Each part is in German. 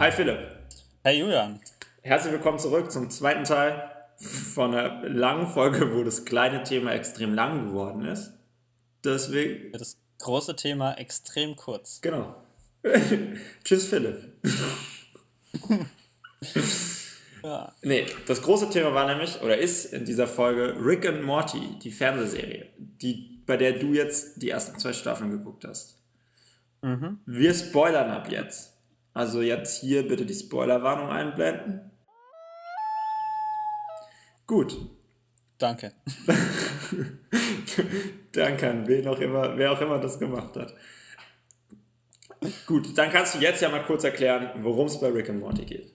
Hi Philipp. Hey Julian. Herzlich willkommen zurück zum zweiten Teil von einer langen Folge, wo das kleine Thema extrem lang geworden ist. Deswegen. Das große Thema extrem kurz. Genau. Tschüss Philipp. ja. Nee, das große Thema war nämlich, oder ist in dieser Folge Rick and Morty, die Fernsehserie, die, bei der du jetzt die ersten zwei Staffeln geguckt hast. Mhm. Wir spoilern ab jetzt. Also jetzt hier bitte die Spoilerwarnung einblenden. Gut. Danke. Danke an wen auch immer, wer auch immer das gemacht hat. Gut, dann kannst du jetzt ja mal kurz erklären, worum es bei Rick and Morty geht.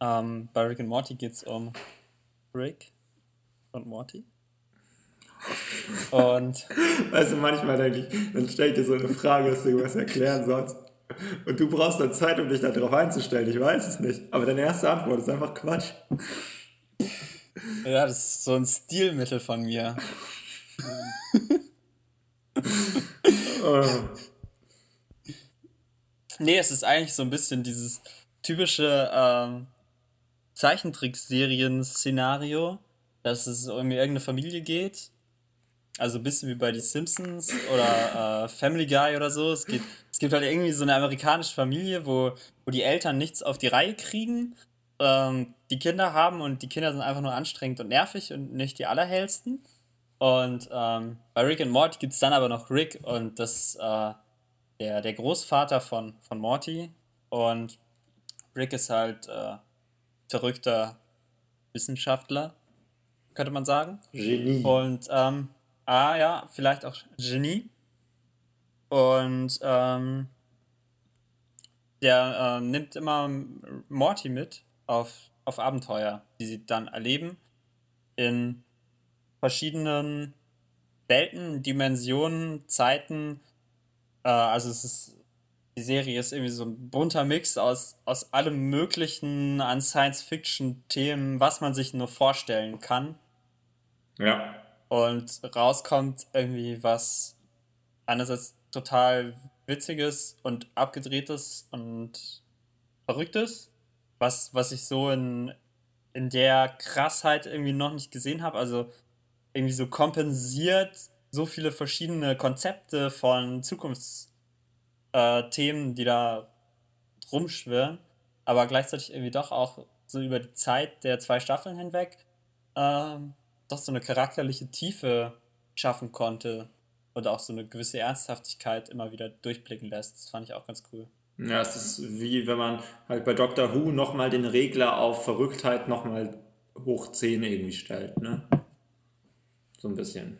Ähm, bei Rick and Morty geht es um Rick und Morty. Und. Weißt du, manchmal denke ich, dann stelle ich dir so eine Frage, dass du irgendwas erklären sollst. Und du brauchst dann Zeit, um dich darauf einzustellen. Ich weiß es nicht. Aber deine erste Antwort ist einfach Quatsch. Ja, das ist so ein Stilmittel von mir. oh. Nee, es ist eigentlich so ein bisschen dieses typische ähm, Zeichentrickserien-Szenario, dass es um irgendeine Familie geht. Also ein bisschen wie bei die Simpsons oder äh, Family Guy oder so. Es, geht, es gibt halt irgendwie so eine amerikanische Familie, wo, wo die Eltern nichts auf die Reihe kriegen, ähm, die Kinder haben und die Kinder sind einfach nur anstrengend und nervig und nicht die allerhellsten. Und ähm, bei Rick und Morty gibt es dann aber noch Rick und das äh, der, der Großvater von, von Morty. Und Rick ist halt äh, verrückter Wissenschaftler, könnte man sagen. Genie. Und, ähm, ah ja, vielleicht auch Genie. Und ähm, der äh, nimmt immer Morty mit auf, auf Abenteuer, die sie dann erleben in verschiedenen Welten, Dimensionen, Zeiten äh, also es ist, die Serie ist irgendwie so ein bunter Mix aus, aus allem Möglichen an Science-Fiction-Themen, was man sich nur vorstellen kann. Ja. Und rauskommt irgendwie was einerseits total witziges und abgedrehtes und verrücktes, was, was ich so in, in der Krassheit irgendwie noch nicht gesehen habe. Also irgendwie so kompensiert so viele verschiedene Konzepte von Zukunftsthemen, äh, die da rumschwirren, aber gleichzeitig irgendwie doch auch so über die Zeit der zwei Staffeln hinweg äh, doch so eine charakterliche Tiefe schaffen konnte und auch so eine gewisse Ernsthaftigkeit immer wieder durchblicken lässt. Das fand ich auch ganz cool. Ja, es ist wie wenn man halt bei Doctor Who nochmal den Regler auf Verrücktheit nochmal hoch 10 irgendwie stellt, ne? So ein bisschen.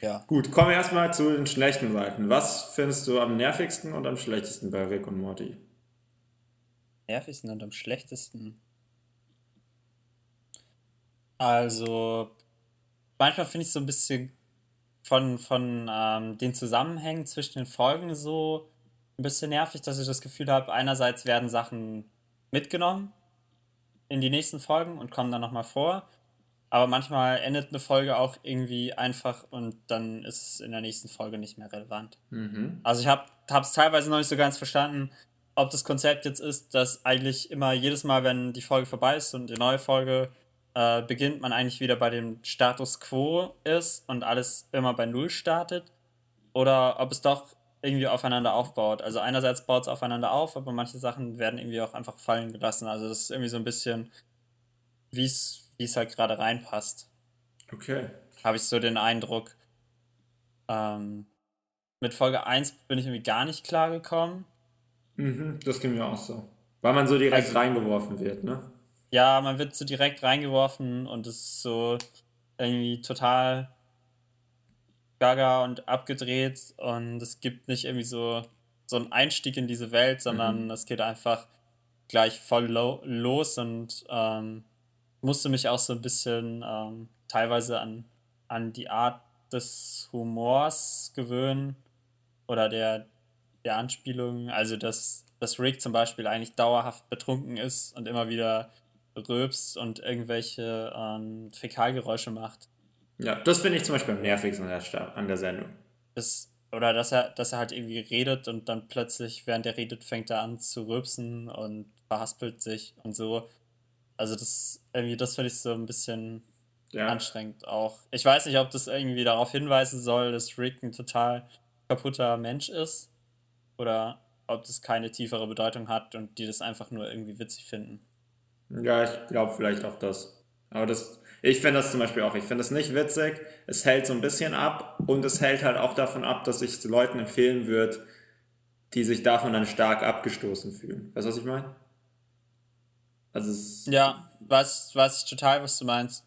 Ja. Gut, kommen wir erstmal zu den schlechten Seiten. Was findest du am nervigsten und am schlechtesten bei Rick und Morty? Nervigsten und am schlechtesten. Also, manchmal finde ich so ein bisschen von, von ähm, den Zusammenhängen zwischen den Folgen so ein bisschen nervig, dass ich das Gefühl habe, einerseits werden Sachen mitgenommen in die nächsten Folgen und kommen dann nochmal vor. Aber manchmal endet eine Folge auch irgendwie einfach und dann ist es in der nächsten Folge nicht mehr relevant. Mhm. Also ich habe es teilweise noch nicht so ganz verstanden, ob das Konzept jetzt ist, dass eigentlich immer jedes Mal, wenn die Folge vorbei ist und die neue Folge äh, beginnt, man eigentlich wieder bei dem Status quo ist und alles immer bei Null startet. Oder ob es doch irgendwie aufeinander aufbaut. Also einerseits baut es aufeinander auf, aber manche Sachen werden irgendwie auch einfach fallen gelassen. Also das ist irgendwie so ein bisschen, wie es wie es halt gerade reinpasst. Okay. Habe ich so den Eindruck. Ähm, mit Folge 1 bin ich irgendwie gar nicht klargekommen. Mhm, das ging mir auch so. Weil man so direkt also, reingeworfen wird, ne? Ja, man wird so direkt reingeworfen und es ist so irgendwie total gaga und abgedreht und es gibt nicht irgendwie so, so einen Einstieg in diese Welt, sondern mhm. es geht einfach gleich voll los und ähm, musste mich auch so ein bisschen ähm, teilweise an, an die Art des Humors gewöhnen oder der, der Anspielung. Also, dass, dass Rick zum Beispiel eigentlich dauerhaft betrunken ist und immer wieder rülpst und irgendwelche ähm, Fäkalgeräusche macht. Ja, das finde ich zum Beispiel am nervigsten an der, an der Sendung. Das, oder dass er, dass er halt irgendwie redet und dann plötzlich, während er redet, fängt er an zu rülpsen und verhaspelt sich und so. Also das irgendwie, das finde ich so ein bisschen ja. anstrengend auch. Ich weiß nicht, ob das irgendwie darauf hinweisen soll, dass Rick ein total kaputter Mensch ist oder ob das keine tiefere Bedeutung hat und die das einfach nur irgendwie witzig finden. Ja, ich glaube vielleicht auch das. Aber das, ich finde das zum Beispiel auch, ich finde es nicht witzig, es hält so ein bisschen ab und es hält halt auch davon ab, dass ich es Leuten empfehlen würde, die sich davon dann stark abgestoßen fühlen. Weißt du, was ich meine? Also es Ja, weiß, weiß ich total, was du meinst.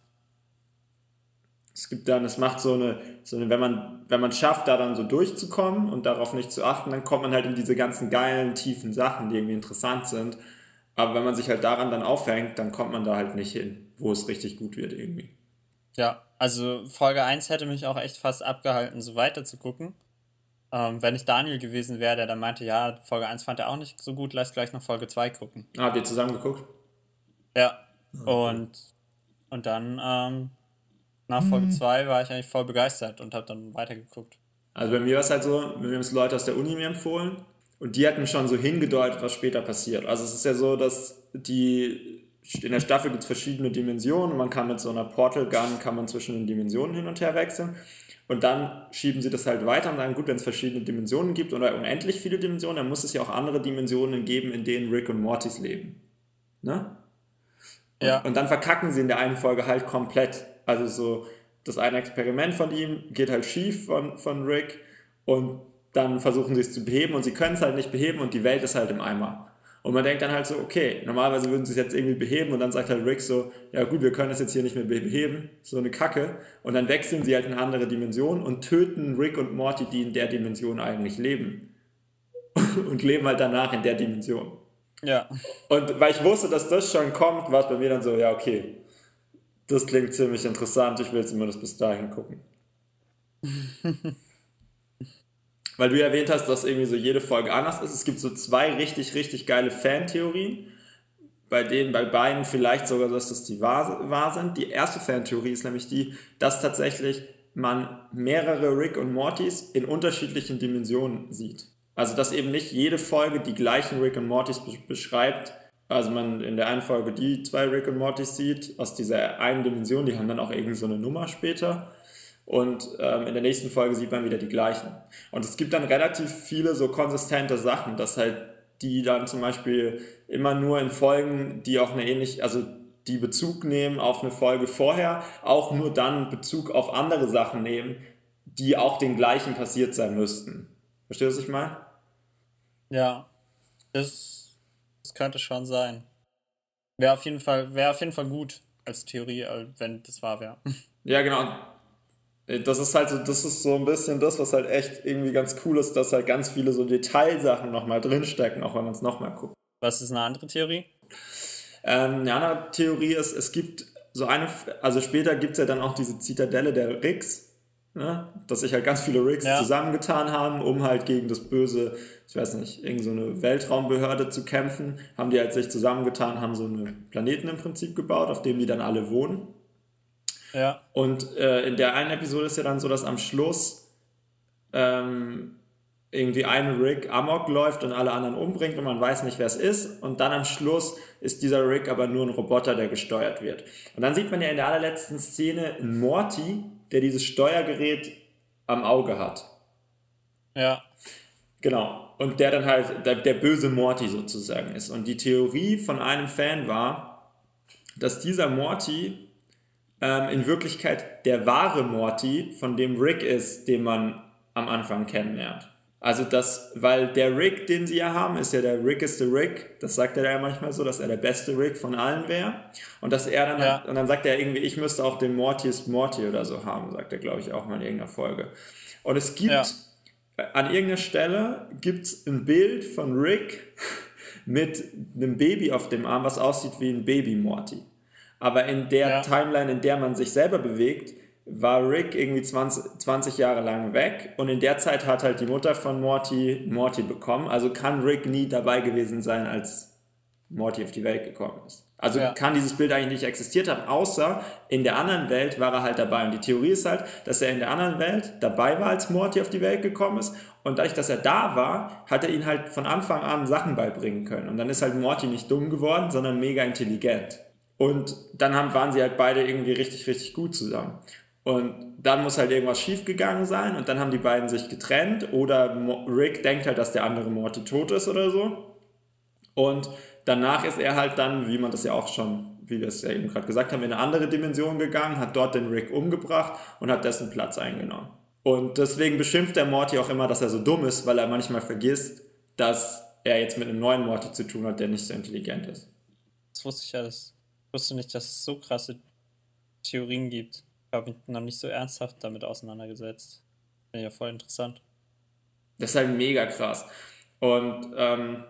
Es gibt dann, es macht so eine, so eine wenn man, wenn man schafft, da dann so durchzukommen und darauf nicht zu achten, dann kommt man halt in diese ganzen geilen, tiefen Sachen, die irgendwie interessant sind. Aber wenn man sich halt daran dann aufhängt, dann kommt man da halt nicht hin, wo es richtig gut wird irgendwie. Ja, also Folge 1 hätte mich auch echt fast abgehalten, so weiter zu gucken. Ähm, wenn ich Daniel gewesen wäre, der dann meinte, ja, Folge 1 fand er auch nicht so gut, lass gleich noch Folge 2 gucken. Ah, habt ihr zusammen geguckt? Ja. Okay. Und, und dann ähm, nach Folge 2 mhm. war ich eigentlich voll begeistert und habe dann weitergeguckt. Also bei mir war es halt so, mir haben es Leute aus der Uni mir empfohlen und die hatten schon so hingedeutet, was später passiert. Also es ist ja so, dass die in der Staffel gibt es verschiedene Dimensionen und man kann mit so einer Portal Gun kann man zwischen den Dimensionen hin und her wechseln. Und dann schieben sie das halt weiter und sagen, gut, wenn es verschiedene Dimensionen gibt oder unendlich viele Dimensionen, dann muss es ja auch andere Dimensionen geben, in denen Rick und Mortys leben. Ne? Ja. Und, und dann verkacken sie in der einen Folge halt komplett. Also so, das eine Experiment von ihm geht halt schief von, von Rick und dann versuchen sie es zu beheben und sie können es halt nicht beheben und die Welt ist halt im Eimer. Und man denkt dann halt so, okay, normalerweise würden sie es jetzt irgendwie beheben und dann sagt halt Rick so, ja gut, wir können es jetzt hier nicht mehr beheben, so eine Kacke. Und dann wechseln sie halt in eine andere Dimension und töten Rick und Morty, die in der Dimension eigentlich leben. und leben halt danach in der Dimension. Ja. Und weil ich wusste, dass das schon kommt, war es bei mir dann so, ja okay, das klingt ziemlich interessant, ich will zumindest bis dahin gucken. weil du ja erwähnt hast, dass irgendwie so jede Folge anders ist. Es gibt so zwei richtig, richtig geile Fantheorien, bei denen bei beiden vielleicht sogar, dass das die wahr, wahr sind. Die erste Fantheorie ist nämlich die, dass tatsächlich man mehrere Rick und Mortys in unterschiedlichen Dimensionen sieht. Also dass eben nicht jede Folge die gleichen Rick und Mortys beschreibt. Also man in der einen Folge die zwei Rick und Mortys sieht, aus dieser einen Dimension, die haben dann auch irgendwie so eine Nummer später und ähm, in der nächsten Folge sieht man wieder die gleichen. Und es gibt dann relativ viele so konsistente Sachen, dass halt die dann zum Beispiel immer nur in Folgen, die auch eine ähnliche, also die Bezug nehmen auf eine Folge vorher, auch nur dann Bezug auf andere Sachen nehmen, die auch den gleichen passiert sein müssten. Verstehst du, was ich meine? Ja, das, das könnte schon sein. Wäre auf jeden Fall, wäre auf jeden Fall gut als Theorie, wenn das wahr wäre. Ja, genau. Das ist halt so, das ist so ein bisschen das, was halt echt irgendwie ganz cool ist, dass halt ganz viele so Detailsachen nochmal drinstecken, auch wenn man es nochmal guckt. Was ist eine andere Theorie? Ähm, eine andere Theorie ist, es gibt so eine, also später gibt es ja dann auch diese Zitadelle der Ricks, ne? dass sich halt ganz viele Ricks ja. zusammengetan haben, um halt gegen das böse, ich weiß nicht, irgendeine so Weltraumbehörde zu kämpfen, haben die halt sich zusammengetan, haben so einen Planeten im Prinzip gebaut, auf dem die dann alle wohnen. Ja. Und äh, in der einen Episode ist ja dann so, dass am Schluss ähm, irgendwie ein Rick Amok läuft und alle anderen umbringt und man weiß nicht, wer es ist. Und dann am Schluss ist dieser Rick aber nur ein Roboter, der gesteuert wird. Und dann sieht man ja in der allerletzten Szene einen Morty, der dieses Steuergerät am Auge hat. Ja. Genau. Und der dann halt der, der böse Morty sozusagen ist. Und die Theorie von einem Fan war, dass dieser Morty ähm, in Wirklichkeit der wahre Morty, von dem Rick ist, den man am Anfang kennenlernt. Also das, weil der Rick, den sie ja haben, ist ja der rickeste Rick. Das sagt er ja manchmal so, dass er der beste Rick von allen wäre. Und dass er dann, ja. halt, und dann sagt er irgendwie, ich müsste auch den Mortius Morty oder so haben, sagt er, glaube ich, auch mal in irgendeiner Folge. Und es gibt, ja. an irgendeiner Stelle gibt es ein Bild von Rick mit einem Baby auf dem Arm, was aussieht wie ein Baby Morty. Aber in der ja. Timeline, in der man sich selber bewegt, war Rick irgendwie 20, 20 Jahre lang weg und in der Zeit hat halt die Mutter von Morty Morty bekommen. Also kann Rick nie dabei gewesen sein, als Morty auf die Welt gekommen ist. Also ja. kann dieses Bild eigentlich nicht existiert haben, außer in der anderen Welt war er halt dabei. Und die Theorie ist halt, dass er in der anderen Welt dabei war, als Morty auf die Welt gekommen ist. Und dadurch, dass er da war, hat er ihn halt von Anfang an Sachen beibringen können. Und dann ist halt Morty nicht dumm geworden, sondern mega intelligent. Und dann haben, waren sie halt beide irgendwie richtig, richtig gut zusammen. Und dann muss halt irgendwas schiefgegangen sein und dann haben die beiden sich getrennt oder Rick denkt halt, dass der andere Morty tot ist oder so. Und danach ist er halt dann, wie man das ja auch schon, wie wir es ja eben gerade gesagt haben, in eine andere Dimension gegangen, hat dort den Rick umgebracht und hat dessen Platz eingenommen. Und deswegen beschimpft der Morty auch immer, dass er so dumm ist, weil er manchmal vergisst, dass er jetzt mit einem neuen Morty zu tun hat, der nicht so intelligent ist. Das wusste ich ja, das wusste nicht, dass es so krasse Theorien gibt. Ich habe mich noch nicht so ernsthaft damit auseinandergesetzt. Finde ich ja voll interessant. Das ist halt mega krass. Und ähm,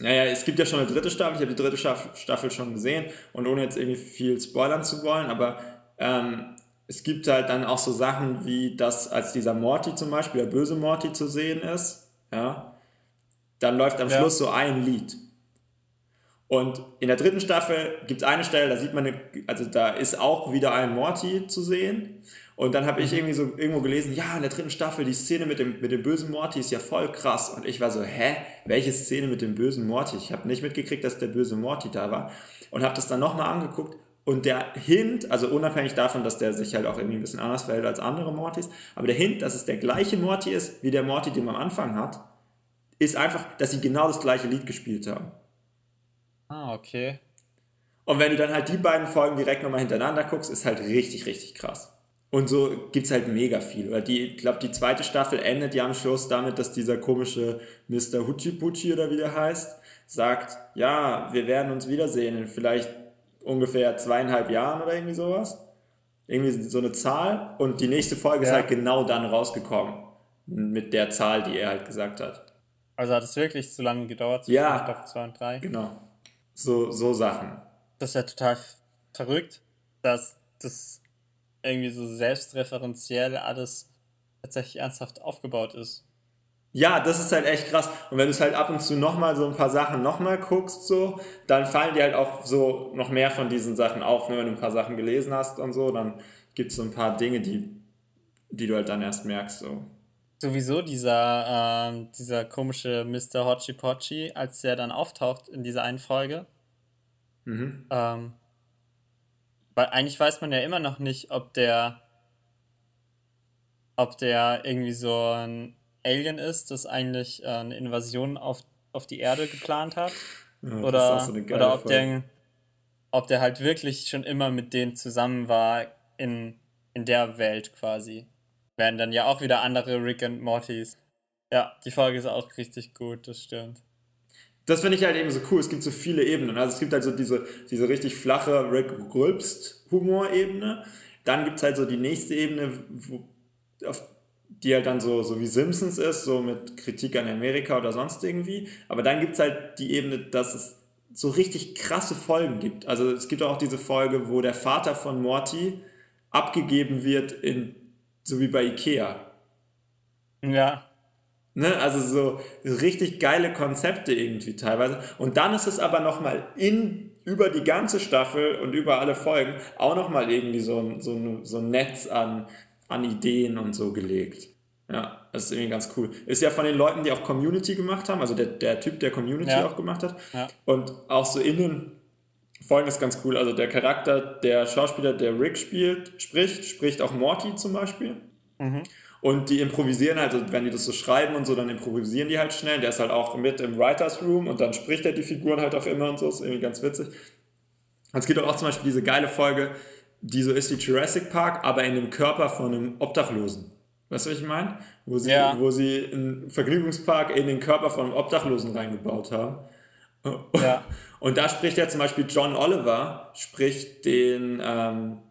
naja, es gibt ja schon eine dritte Staffel, ich habe die dritte Staffel schon gesehen und ohne jetzt irgendwie viel spoilern zu wollen, aber ähm, es gibt halt dann auch so Sachen wie, dass als dieser Morty zum Beispiel, der böse Morty zu sehen ist, ja, dann läuft am ja. Schluss so ein Lied. Und in der dritten Staffel gibt es eine Stelle, da sieht man, eine, also da ist auch wieder ein Morty zu sehen. Und dann habe ich mhm. irgendwie so irgendwo gelesen, ja, in der dritten Staffel, die Szene mit dem, mit dem bösen Morty ist ja voll krass. Und ich war so, hä? Welche Szene mit dem bösen Morty? Ich habe nicht mitgekriegt, dass der böse Morty da war. Und habe das dann nochmal angeguckt. Und der Hint, also unabhängig davon, dass der sich halt auch irgendwie ein bisschen anders verhält als andere Mortys, aber der Hint, dass es der gleiche Morty ist, wie der Morty, den man am Anfang hat, ist einfach, dass sie genau das gleiche Lied gespielt haben. Ah, okay. Und wenn du dann halt die beiden Folgen direkt nochmal hintereinander guckst, ist halt richtig, richtig krass. Und so gibt es halt mega viel. Oder die, ich glaube, die zweite Staffel endet ja am Schluss damit, dass dieser komische Mr. Huchipuchi oder wie der heißt, sagt, ja, wir werden uns wiedersehen in vielleicht ungefähr zweieinhalb Jahren oder irgendwie sowas. Irgendwie so eine Zahl. Und die nächste Folge ja. ist halt genau dann rausgekommen. Mit der Zahl, die er halt gesagt hat. Also hat es wirklich so lange gedauert zwischen ja, Staffel 2 und 3? Genau. So, so Sachen. Das ist ja total verrückt, dass das irgendwie so selbstreferenziell alles tatsächlich ernsthaft aufgebaut ist. Ja, das ist halt echt krass. Und wenn du es halt ab und zu nochmal so ein paar Sachen nochmal guckst, so, dann fallen dir halt auch so noch mehr von diesen Sachen auf. Ne? Wenn du ein paar Sachen gelesen hast und so, dann gibt es so ein paar Dinge, die, die du halt dann erst merkst. So. Sowieso dieser, ähm, dieser komische Mr. Hochi Pochi, als der dann auftaucht in dieser einen Folge. Mhm. Ähm, weil eigentlich weiß man ja immer noch nicht, ob der, ob der irgendwie so ein Alien ist, das eigentlich äh, eine Invasion auf, auf die Erde geplant hat. Ja, oder so oder ob, der, ob der halt wirklich schon immer mit denen zusammen war in, in der Welt quasi. Werden dann ja auch wieder andere Rick und Mortys. Ja, die Folge ist auch richtig gut, das stimmt das finde ich halt eben so cool. Es gibt so viele Ebenen. Also es gibt halt so diese, diese richtig flache Rick Rülpst Humor-Ebene. Dann gibt es halt so die nächste Ebene, wo, auf, die halt dann so, so wie Simpsons ist, so mit Kritik an Amerika oder sonst irgendwie. Aber dann gibt es halt die Ebene, dass es so richtig krasse Folgen gibt. Also es gibt auch diese Folge, wo der Vater von Morty abgegeben wird in, so wie bei Ikea. Ja. Ne? Also so richtig geile Konzepte irgendwie teilweise. Und dann ist es aber nochmal in, über die ganze Staffel und über alle Folgen auch nochmal irgendwie so ein, so, ein, so ein Netz an, an Ideen und so gelegt. Ja, das ist irgendwie ganz cool. Ist ja von den Leuten, die auch Community gemacht haben, also der, der Typ, der Community ja. auch gemacht hat. Ja. Und auch so innen folgendes ganz cool. Also der Charakter, der Schauspieler, der Rick spielt, spricht, spricht auch Morty zum Beispiel. Mhm. Und die improvisieren halt, also wenn die das so schreiben und so, dann improvisieren die halt schnell. Der ist halt auch mit im Writers Room und dann spricht er die Figuren halt auch immer und so. Ist irgendwie ganz witzig. Und es gibt auch zum Beispiel diese geile Folge, die so ist wie Jurassic Park, aber in dem Körper von einem Obdachlosen. Weißt du, was ich meine? Wo sie, ja. wo sie einen Vergnügungspark in den Körper von einem Obdachlosen reingebaut haben. Ja. Und da spricht ja zum Beispiel John Oliver, spricht den, ähm,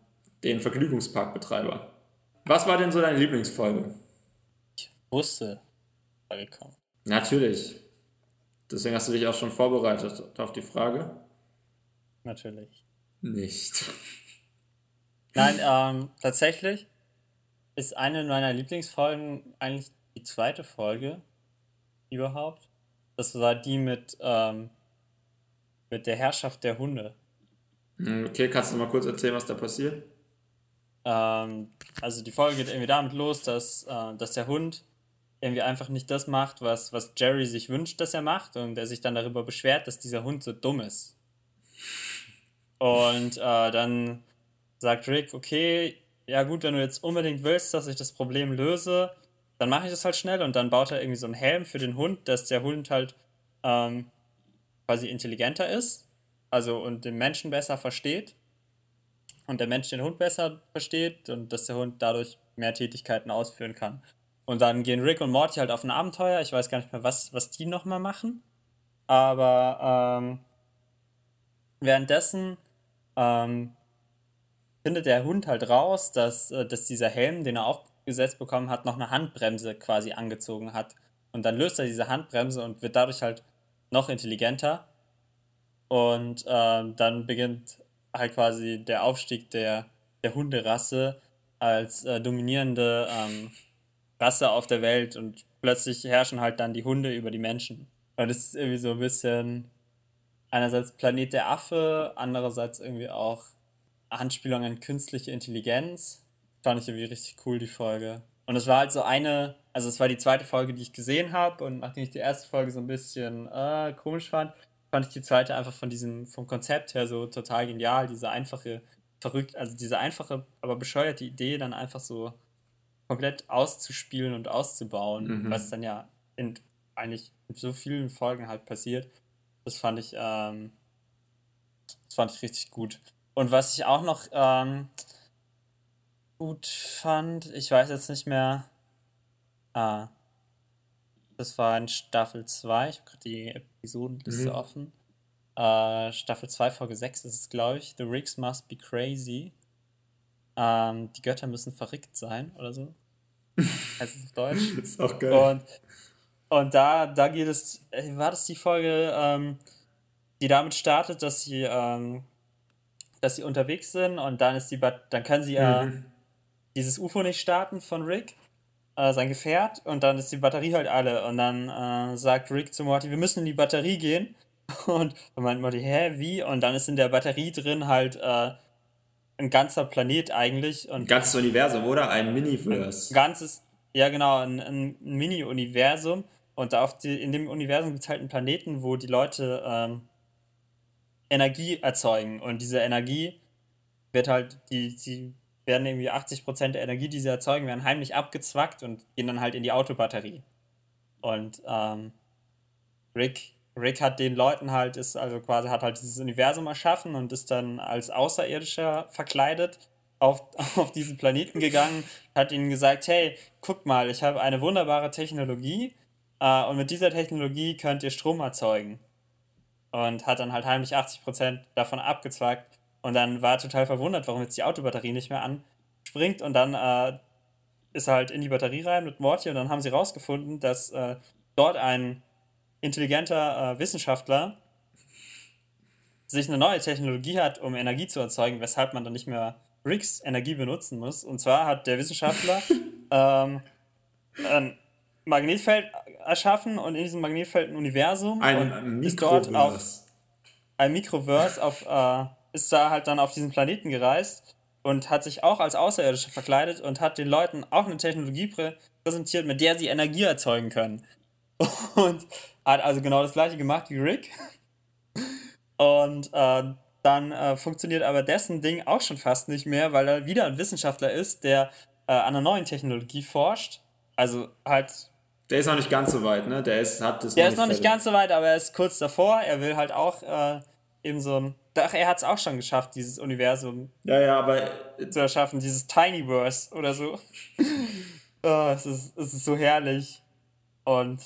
den Vergnügungsparkbetreiber. Was war denn so deine Lieblingsfolge? Ich wusste, Frage kommt. Natürlich. Deswegen hast du dich auch schon vorbereitet auf die Frage? Natürlich. Nicht. Nein, ähm, tatsächlich ist eine meiner Lieblingsfolgen eigentlich die zweite Folge überhaupt. Das war die mit, ähm, mit der Herrschaft der Hunde. Hm, okay, kannst du mal kurz erzählen, was da passiert? Ähm, also die Folge geht irgendwie damit los, dass, äh, dass der Hund irgendwie einfach nicht das macht, was, was Jerry sich wünscht, dass er macht und er sich dann darüber beschwert, dass dieser Hund so dumm ist. Und äh, dann sagt Rick, okay, ja gut, wenn du jetzt unbedingt willst, dass ich das Problem löse, dann mache ich das halt schnell und dann baut er irgendwie so einen Helm für den Hund, dass der Hund halt ähm, quasi intelligenter ist, also und den Menschen besser versteht und der Mensch den Hund besser versteht und dass der Hund dadurch mehr Tätigkeiten ausführen kann. Und dann gehen Rick und Morty halt auf ein Abenteuer. Ich weiß gar nicht mehr, was, was die nochmal machen. Aber ähm, währenddessen ähm, findet der Hund halt raus, dass, äh, dass dieser Helm, den er aufgesetzt bekommen hat, noch eine Handbremse quasi angezogen hat. Und dann löst er diese Handbremse und wird dadurch halt noch intelligenter. Und ähm, dann beginnt halt quasi der Aufstieg der, der Hunderasse als äh, dominierende ähm, Rasse auf der Welt und plötzlich herrschen halt dann die Hunde über die Menschen. Und das ist irgendwie so ein bisschen einerseits Planet der Affe, andererseits irgendwie auch Anspielung an künstliche Intelligenz. Fand ich irgendwie richtig cool, die Folge. Und es war halt so eine, also es war die zweite Folge, die ich gesehen habe und nachdem ich die erste Folge so ein bisschen äh, komisch fand, fand ich die zweite einfach von diesem, vom Konzept her so total genial, diese einfache, verrückt, also diese einfache, aber bescheuerte Idee dann einfach so komplett auszuspielen und auszubauen, mhm. was dann ja in eigentlich in so vielen Folgen halt passiert. Das fand ich, ähm, das fand ich richtig gut. Und was ich auch noch ähm, gut fand, ich weiß jetzt nicht mehr, ah, das war in Staffel 2, ich habe gerade die Episodenliste mhm. offen. Äh, Staffel 2, Folge 6 ist es, glaube ich. The Rigs must be crazy. Ähm, die Götter müssen verrückt sein oder so. heißt es auf Deutsch. ist auch geil. Und, und da, da geht es, äh, war das die Folge, ähm, die damit startet, dass sie, ähm, dass sie unterwegs sind und dann ist die, dann können sie äh, mhm. Dieses UFO nicht starten von Rick, äh, sein Gefährt, und dann ist die Batterie halt alle. Und dann äh, sagt Rick zu Morty, wir müssen in die Batterie gehen. Und dann meint Morty, hä, wie? Und dann ist in der Batterie drin halt äh, ein ganzer Planet eigentlich. Und ein ganzes Universum, oder? Ein Miniverse. Ein ganzes, ja genau, ein, ein Mini-Universum. Und auf die, in dem Universum gibt es halt einen Planeten, wo die Leute ähm, Energie erzeugen. Und diese Energie wird halt, die, die werden irgendwie 80% der Energie, die sie erzeugen, werden heimlich abgezwackt und gehen dann halt in die Autobatterie. Und ähm, Rick Rick hat den Leuten halt, ist also quasi, hat halt dieses Universum erschaffen und ist dann als Außerirdischer verkleidet auf, auf diesen Planeten gegangen, hat ihnen gesagt, hey, guck mal, ich habe eine wunderbare Technologie äh, und mit dieser Technologie könnt ihr Strom erzeugen. Und hat dann halt heimlich 80% davon abgezwackt und dann war er total verwundert, warum jetzt die Autobatterie nicht mehr anspringt. Und dann äh, ist er halt in die Batterie rein mit Morty. Und dann haben sie rausgefunden, dass äh, dort ein intelligenter äh, Wissenschaftler sich eine neue Technologie hat, um Energie zu erzeugen, weshalb man dann nicht mehr Ricks Energie benutzen muss. Und zwar hat der Wissenschaftler ähm, ein Magnetfeld erschaffen und in diesem Magnetfeld ein Universum ein und ist dort auf ein Mikroverse auf äh, ist da halt dann auf diesen Planeten gereist und hat sich auch als Außerirdische verkleidet und hat den Leuten auch eine Technologie prä präsentiert, mit der sie Energie erzeugen können. Und hat also genau das gleiche gemacht wie Rick. Und äh, dann äh, funktioniert aber dessen Ding auch schon fast nicht mehr, weil er wieder ein Wissenschaftler ist, der äh, an einer neuen Technologie forscht. Also halt. Der ist noch nicht ganz so weit, ne? Der ist, hat das Der noch ist noch nicht ganz so weit, aber er ist kurz davor. Er will halt auch äh, eben so ein. Ach, er hat es auch schon geschafft, dieses Universum ja, ja, aber zu erschaffen, dieses Tinyverse oder so. oh, es, ist, es ist so herrlich. Und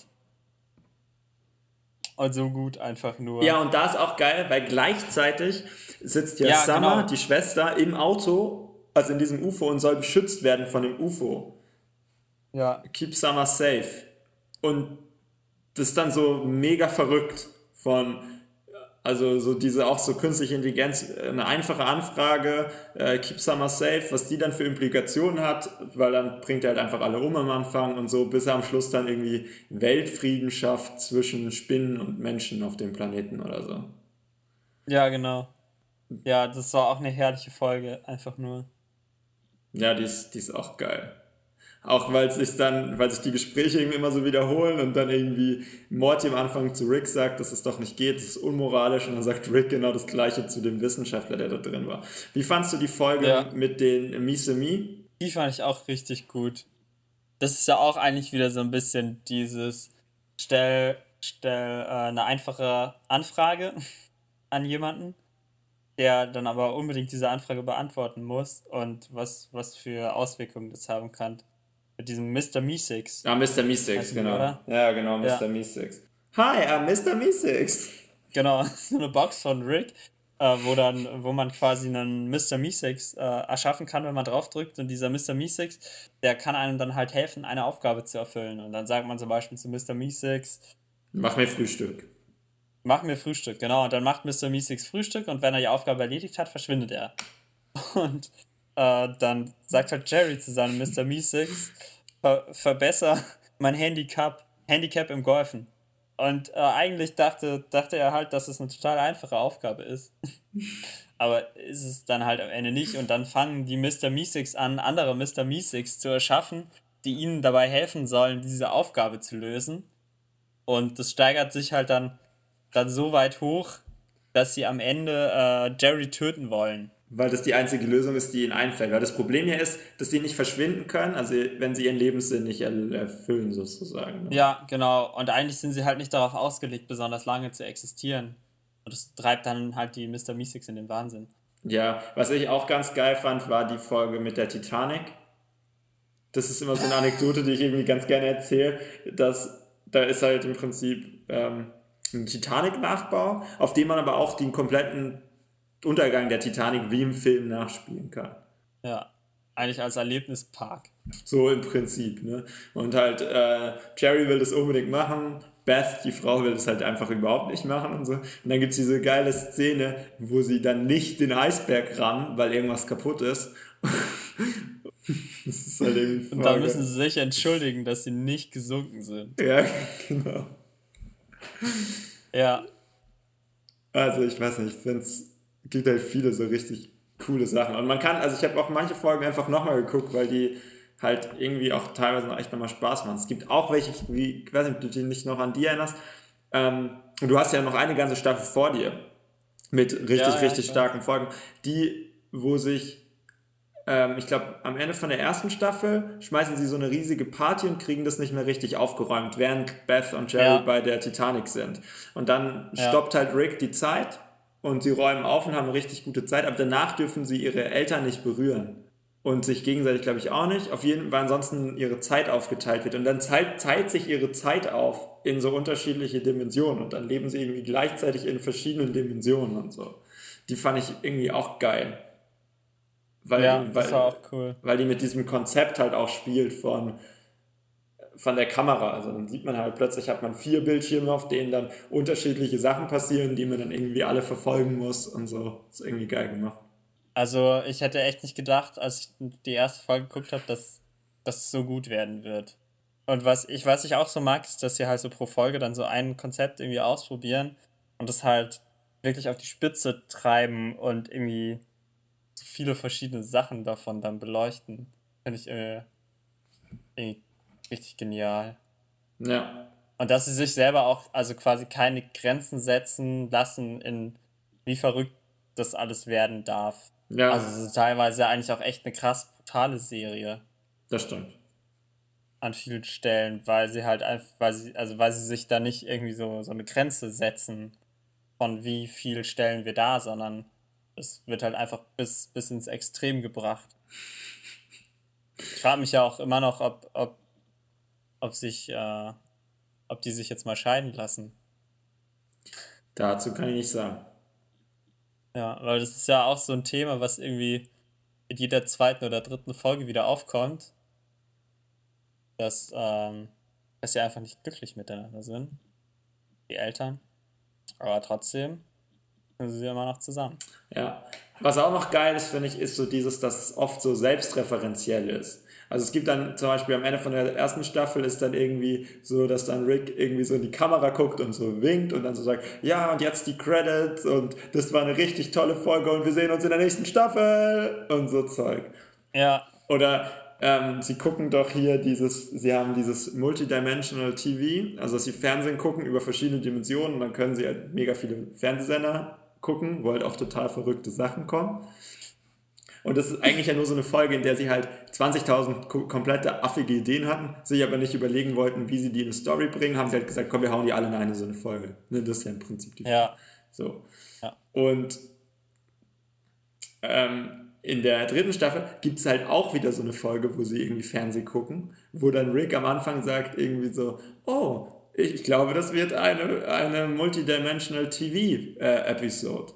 und so gut einfach nur. Ja, und da ist auch geil, weil gleichzeitig sitzt ja, ja Summer, genau. die Schwester, im Auto, also in diesem UFO und soll beschützt werden von dem UFO. Ja. Keep Summer safe. Und das ist dann so mega verrückt von also so diese auch so künstliche Intelligenz, eine einfache Anfrage, äh, keep summer safe, was die dann für Implikationen hat, weil dann bringt er halt einfach alle um am Anfang und so, bis er am Schluss dann irgendwie Weltfrieden schafft zwischen Spinnen und Menschen auf dem Planeten oder so. Ja, genau. Ja, das war auch eine herrliche Folge, einfach nur. Ja, die ist, die ist auch geil. Auch weil sich dann, weil sich die Gespräche irgendwie immer so wiederholen und dann irgendwie Morty am Anfang zu Rick sagt, dass es doch nicht geht, das ist unmoralisch und dann sagt Rick genau das gleiche zu dem Wissenschaftler, der da drin war. Wie fandst du die Folge ja. mit den Misemi? Die fand ich auch richtig gut. Das ist ja auch eigentlich wieder so ein bisschen dieses stell, stell äh, eine einfache Anfrage an jemanden der dann aber unbedingt diese Anfrage beantworten muss und was, was für Auswirkungen das haben kann. Mit diesem Mr. Meeseeks. Ah, Mr. Meeseeks, genau. Oder? Ja, genau, Mr. Ja. Meeseeks. Hi, I'm Mr. Meeseeks. Genau, so eine Box von Rick, äh, wo, dann, wo man quasi einen Mr. Meeseeks äh, erschaffen kann, wenn man draufdrückt. Und dieser Mr. Meeseeks, der kann einem dann halt helfen, eine Aufgabe zu erfüllen. Und dann sagt man zum Beispiel zu Mr. Meeseeks: Mach mir Frühstück. Mach mir Frühstück, genau. Und dann macht Mr. Meeseeks Frühstück und wenn er die Aufgabe erledigt hat, verschwindet er. Und äh, dann sagt halt Jerry zu seinem Mr. Meeseeks, ver verbessere mein Handicap, Handicap im Golfen. Und äh, eigentlich dachte, dachte er halt, dass es eine total einfache Aufgabe ist. Aber ist es dann halt am Ende nicht. Und dann fangen die Mr. Meeseeks an, andere Mr. Meeseeks zu erschaffen, die ihnen dabei helfen sollen, diese Aufgabe zu lösen. Und das steigert sich halt dann dann so weit hoch, dass sie am Ende äh, Jerry töten wollen. Weil das die einzige Lösung ist, die ihnen einfällt. Weil das Problem hier ist, dass sie nicht verschwinden können, also wenn sie ihren Lebenssinn nicht erfüllen, sozusagen. Ne? Ja, genau. Und eigentlich sind sie halt nicht darauf ausgelegt, besonders lange zu existieren. Und das treibt dann halt die Mr. Meeseeks in den Wahnsinn. Ja, was ich auch ganz geil fand, war die Folge mit der Titanic. Das ist immer so eine Anekdote, die ich irgendwie ganz gerne erzähle, dass da ist halt im Prinzip ähm, ein Titanic-Nachbau, auf dem man aber auch den kompletten Untergang der Titanic wie im Film nachspielen kann. Ja, eigentlich als Erlebnispark. So im Prinzip, ne? Und halt, äh, Jerry will das unbedingt machen, Beth, die Frau, will das halt einfach überhaupt nicht machen und so. Und dann gibt es diese geile Szene, wo sie dann nicht den Eisberg ran, weil irgendwas kaputt ist. das ist halt irgendwie Und dann müssen sie sich entschuldigen, dass sie nicht gesunken sind. Ja, genau. Ja. Also ich weiß nicht, ich finde es gibt halt viele so richtig coole Sachen. Und man kann, also ich habe auch manche Folgen einfach nochmal geguckt, weil die halt irgendwie auch teilweise noch echt nochmal Spaß machen. Es gibt auch welche, wie, ich weiß nicht, ob du dich nicht noch an die erinnerst. Ähm, und du hast ja noch eine ganze Staffel vor dir mit richtig, ja, ja, richtig starken Folgen, die, wo sich ähm, ich glaube, am Ende von der ersten Staffel schmeißen sie so eine riesige Party und kriegen das nicht mehr richtig aufgeräumt, während Beth und Jerry ja. bei der Titanic sind. Und dann ja. stoppt halt Rick die Zeit und sie räumen auf und haben eine richtig gute Zeit, aber danach dürfen sie ihre Eltern nicht berühren. Und sich gegenseitig, glaube ich, auch nicht. Auf jeden Fall ansonsten ihre Zeit aufgeteilt wird. Und dann teilt, teilt sich ihre Zeit auf in so unterschiedliche Dimensionen. Und dann leben sie irgendwie gleichzeitig in verschiedenen Dimensionen und so. Die fand ich irgendwie auch geil. Weil, ja, weil, cool. Weil die mit diesem Konzept halt auch spielt von, von der Kamera. Also dann sieht man halt plötzlich, hat man vier Bildschirme, auf denen dann unterschiedliche Sachen passieren, die man dann irgendwie alle verfolgen muss und so. Ist irgendwie geil gemacht. Also ich hätte echt nicht gedacht, als ich die erste Folge geguckt habe, dass das so gut werden wird. Und was ich, was ich auch so mag, ist, dass sie halt so pro Folge dann so ein Konzept irgendwie ausprobieren und das halt wirklich auf die Spitze treiben und irgendwie so viele verschiedene Sachen davon dann beleuchten. Finde ich äh, richtig genial. Ja. Und dass sie sich selber auch, also quasi keine Grenzen setzen lassen, in wie verrückt das alles werden darf. Ja. Also so teilweise eigentlich auch echt eine krass brutale Serie. Das stimmt. An vielen Stellen, weil sie halt einfach, weil sie, also weil sie sich da nicht irgendwie so, so eine Grenze setzen, von wie viel stellen wir da, sondern es wird halt einfach bis, bis ins Extrem gebracht. Ich frage mich ja auch immer noch, ob, ob, ob sich, äh, ob die sich jetzt mal scheiden lassen. Dazu kann ich nicht sagen. Ja, weil das ist ja auch so ein Thema, was irgendwie in jeder zweiten oder dritten Folge wieder aufkommt. Dass, ähm, dass sie einfach nicht glücklich miteinander sind. Die Eltern. Aber trotzdem sind sie immer noch zusammen. Ja. Was auch noch geil ist, finde ich, ist so dieses, dass es oft so selbstreferenziell ist. Also es gibt dann zum Beispiel am Ende von der ersten Staffel ist dann irgendwie so, dass dann Rick irgendwie so in die Kamera guckt und so winkt und dann so sagt, ja und jetzt die Credits und das war eine richtig tolle Folge und wir sehen uns in der nächsten Staffel und so Zeug. Ja. Oder ähm, sie gucken doch hier dieses, sie haben dieses Multidimensional TV, also dass sie Fernsehen gucken über verschiedene Dimensionen und dann können sie halt mega viele Fernsehsender gucken, wo halt auch total verrückte Sachen kommen. Und das ist eigentlich ja nur so eine Folge, in der sie halt 20.000 komplette affige Ideen hatten, sich aber nicht überlegen wollten, wie sie die in eine Story bringen, haben sie halt gesagt, komm, wir hauen die alle in eine so eine Folge. Ne, das ist ja im Prinzip die Ja. So. Ja. Und ähm, in der dritten Staffel gibt es halt auch wieder so eine Folge, wo sie irgendwie Fernsehen gucken, wo dann Rick am Anfang sagt irgendwie so, oh, ich glaube, das wird eine, eine Multidimensional TV-Episode.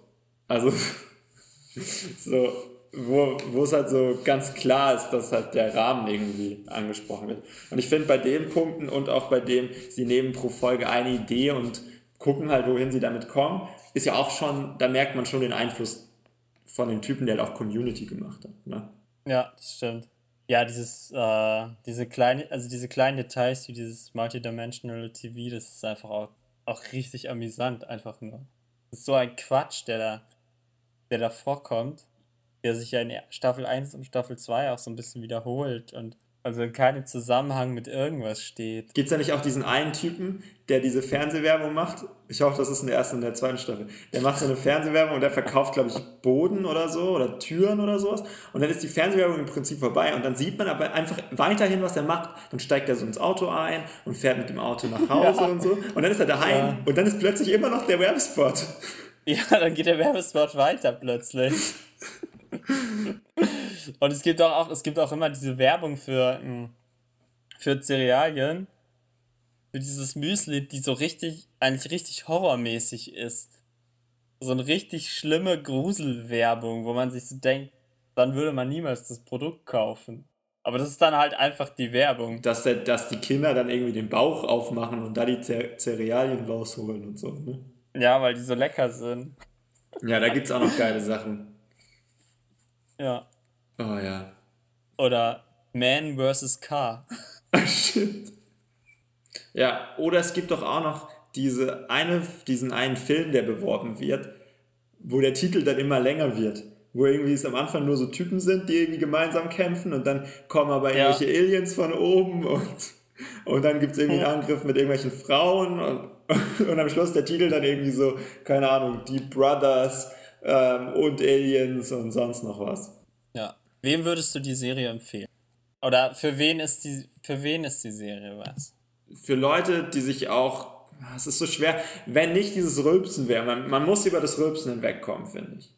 also so, wo, es halt so ganz klar ist, dass halt der Rahmen irgendwie angesprochen wird. Und ich finde bei den Punkten und auch bei dem, sie nehmen pro Folge eine Idee und gucken halt, wohin sie damit kommen, ist ja auch schon, da merkt man schon den Einfluss von den Typen, der halt auch Community gemacht hat. Ne? Ja, das stimmt. Ja, dieses, äh, diese kleine, also diese kleinen Details wie dieses Multidimensional TV, das ist einfach auch, auch richtig amüsant, einfach nur. Das ist so ein Quatsch, der da, der da vorkommt, der sich ja in Staffel 1 und Staffel 2 auch so ein bisschen wiederholt und also in keinem Zusammenhang mit irgendwas steht. Gibt es da nicht auch diesen einen Typen, der diese Fernsehwerbung macht? Ich hoffe, das ist in der ersten und der zweiten Staffel. Der macht so eine Fernsehwerbung und der verkauft, glaube ich, Boden oder so oder Türen oder sowas. Und dann ist die Fernsehwerbung im Prinzip vorbei und dann sieht man aber einfach weiterhin, was er macht. Dann steigt er so ins Auto ein und fährt mit dem Auto nach Hause ja. und so. Und dann ist er daheim ja. und dann ist plötzlich immer noch der Werbespot. Ja, dann geht der Werbespot weiter plötzlich. Und es gibt auch, es gibt auch immer diese Werbung für, hm, für Cerealien, für dieses Müsli, die so richtig, eigentlich richtig horrormäßig ist. So eine richtig schlimme Gruselwerbung, wo man sich so denkt, dann würde man niemals das Produkt kaufen. Aber das ist dann halt einfach die Werbung. Dass, der, dass die Kinder dann irgendwie den Bauch aufmachen und da die Cerealien rausholen und so, ne? Ja, weil die so lecker sind. Ja, da gibt es auch noch geile Sachen. Ja. Oh ja. Oder Man vs. Car. Shit. Ja, oder es gibt doch auch noch diese eine, diesen einen Film, der beworben wird, wo der Titel dann immer länger wird. Wo irgendwie es am Anfang nur so Typen sind, die irgendwie gemeinsam kämpfen und dann kommen aber irgendwelche ja. Aliens von oben und, und dann gibt es irgendwie einen Angriff mit irgendwelchen Frauen und, und am Schluss der Titel dann irgendwie so, keine Ahnung, die Brothers ähm, und Aliens und sonst noch was. Ja. Wem würdest du die Serie empfehlen? Oder für wen ist die, für wen ist die Serie was? Für Leute, die sich auch, es ist so schwer, wenn nicht dieses Rülpsen wäre, man, man muss über das Rülpsen hinwegkommen, finde ich.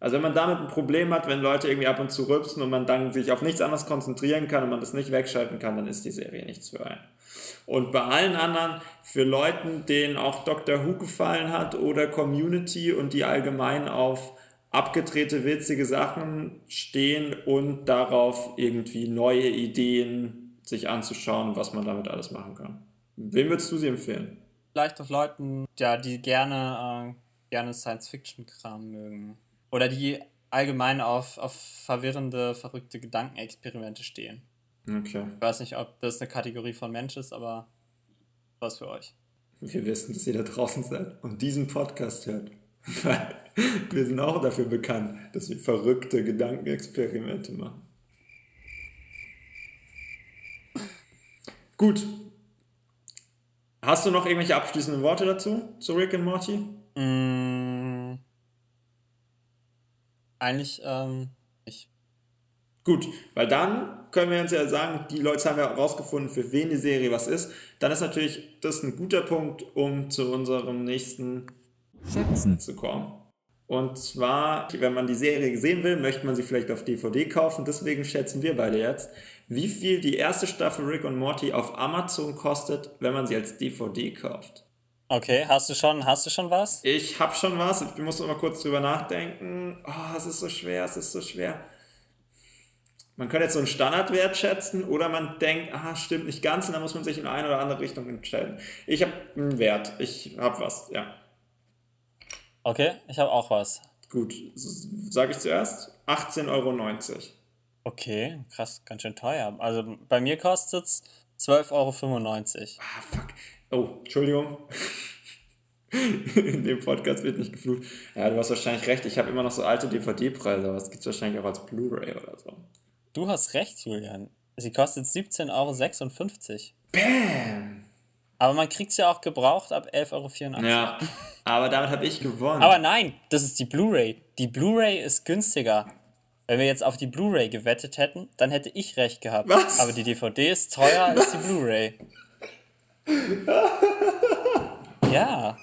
Also wenn man damit ein Problem hat, wenn Leute irgendwie ab und zu rülpsen und man dann sich auf nichts anderes konzentrieren kann und man das nicht wegschalten kann, dann ist die Serie nichts für einen. Und bei allen anderen, für Leuten, denen auch Doctor Who gefallen hat oder Community und die allgemein auf abgedrehte, witzige Sachen stehen und darauf irgendwie neue Ideen sich anzuschauen, was man damit alles machen kann. Wem würdest du sie empfehlen? Vielleicht auch Leuten, ja, die gerne, äh, gerne Science-Fiction-Kram mögen. Oder die allgemein auf, auf verwirrende, verrückte Gedankenexperimente stehen. Okay. Ich weiß nicht, ob das eine Kategorie von Mensch ist, aber was für euch. Wir wissen, dass ihr da draußen seid und diesen Podcast hört. Weil wir sind auch dafür bekannt, dass wir verrückte Gedankenexperimente machen. Gut. Hast du noch irgendwelche abschließenden Worte dazu, zu Rick und Morty? Mm, eigentlich ähm. Gut, weil dann können wir uns ja sagen, die Leute haben ja herausgefunden, für wen die Serie was ist. Dann ist natürlich das ein guter Punkt, um zu unserem nächsten Schätzen zu kommen. Und zwar, wenn man die Serie sehen will, möchte man sie vielleicht auf DVD kaufen. Deswegen schätzen wir beide jetzt, wie viel die erste Staffel Rick und Morty auf Amazon kostet, wenn man sie als DVD kauft. Okay, hast du schon, hast du schon was? Ich habe schon was. Ich muss noch mal kurz drüber nachdenken. Oh, es ist so schwer, es ist so schwer. Man könnte jetzt so einen Standardwert schätzen oder man denkt, ah, stimmt nicht ganz und dann muss man sich in eine oder andere Richtung entscheiden. Ich habe einen Wert. Ich habe was, ja. Okay, ich habe auch was. Gut, sage ich zuerst. 18,90 Euro. Okay, krass, ganz schön teuer. Also bei mir kostet es 12,95 Euro. Ah, fuck. Oh, Entschuldigung. In dem Podcast wird nicht geflucht. Ja, du hast wahrscheinlich recht. Ich habe immer noch so alte DVD-Preise, aber es gibt es wahrscheinlich auch als Blu-ray oder so. Du hast recht, Julian. Sie kostet 17,56 Euro. Bam! Aber man kriegt es ja auch gebraucht ab 11,84 Euro. Ja, aber damit habe ich gewonnen. Aber nein, das ist die Blu-ray. Die Blu-ray ist günstiger. Wenn wir jetzt auf die Blu-ray gewettet hätten, dann hätte ich recht gehabt. Was? Aber die DVD ist teurer als die Blu-ray. ja.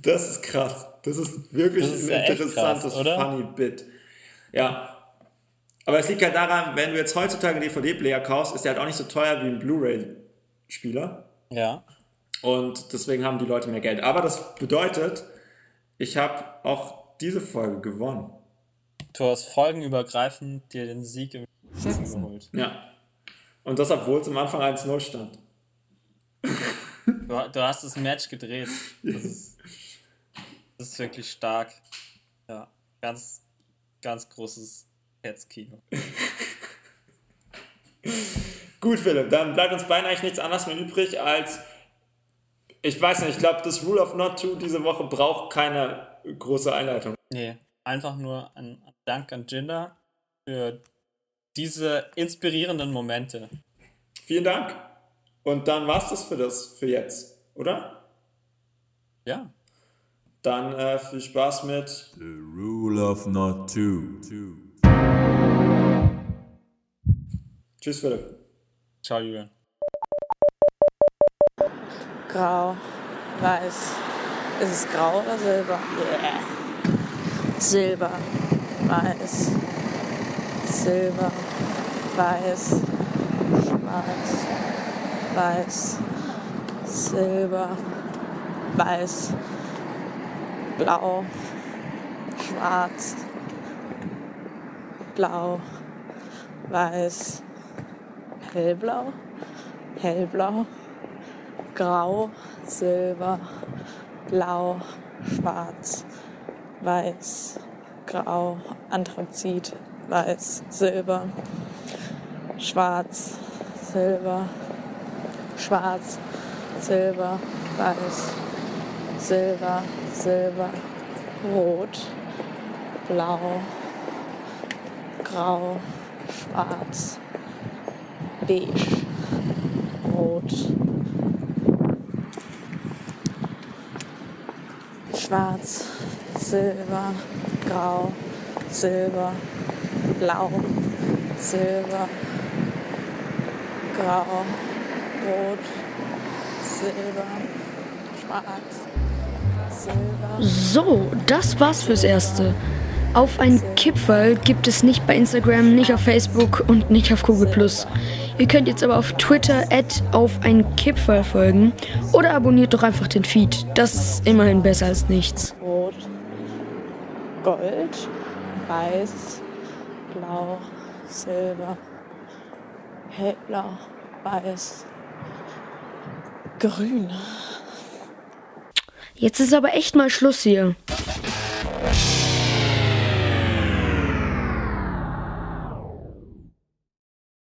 Das ist krass. Das ist wirklich Das ist ein ja interessantes, krass, oder? funny Bit. Ja. Aber es liegt halt daran, wenn du jetzt heutzutage DVD-Player kaufst, ist der halt auch nicht so teuer wie ein Blu-ray-Spieler. Ja. Und deswegen haben die Leute mehr Geld. Aber das bedeutet, ich habe auch diese Folge gewonnen. Du hast folgenübergreifend dir den Sieg im Schätzen geholt. Ja. Und das, obwohl es am Anfang 1-0 stand. Du, du hast das Match gedreht. Das ist, das ist wirklich stark. Ja, ganz, ganz großes Herzkino. Gut, Philipp, dann bleibt uns beinahe eigentlich nichts anderes mehr übrig als. Ich weiß nicht, ich glaube, das Rule of Not To diese Woche braucht keine große Einleitung. Nee, einfach nur ein Dank an Jinder für diese inspirierenden Momente. Vielen Dank. Und dann war's das für das für jetzt, oder? Ja. Dann äh, viel Spaß mit. The rule of not two. two. Tschüss, Philipp. Ciao, Julian. Grau, weiß. Ist es grau oder silber? Yeah. Silber, weiß. Silber, weiß. Schwarz, weiß. Silber, weiß. Blau, schwarz. Blau, weiß. Hellblau, hellblau. Grau, Silber, Blau, Schwarz, Weiß, Grau, Anthrazit, Weiß, Silber, Schwarz, Silber, Schwarz, Silber, Weiß, Silber, Silber, Rot, Blau, Grau, Schwarz, Beige, Rot, Schwarz, Silber, Grau, Silber, Blau, Silber, Grau, Rot, Silber, Schwarz, Silber. So, das war's fürs Erste. Auf ein Kipferl gibt es nicht bei Instagram, nicht auf Facebook und nicht auf Google+. Ihr könnt jetzt aber auf Twitter auf ein Kipferl folgen oder abonniert doch einfach den Feed. Das ist immerhin besser als nichts. Rot, Gold, Weiß, Blau, Silber, Hellblau, Weiß, Grün. Jetzt ist aber echt mal Schluss hier.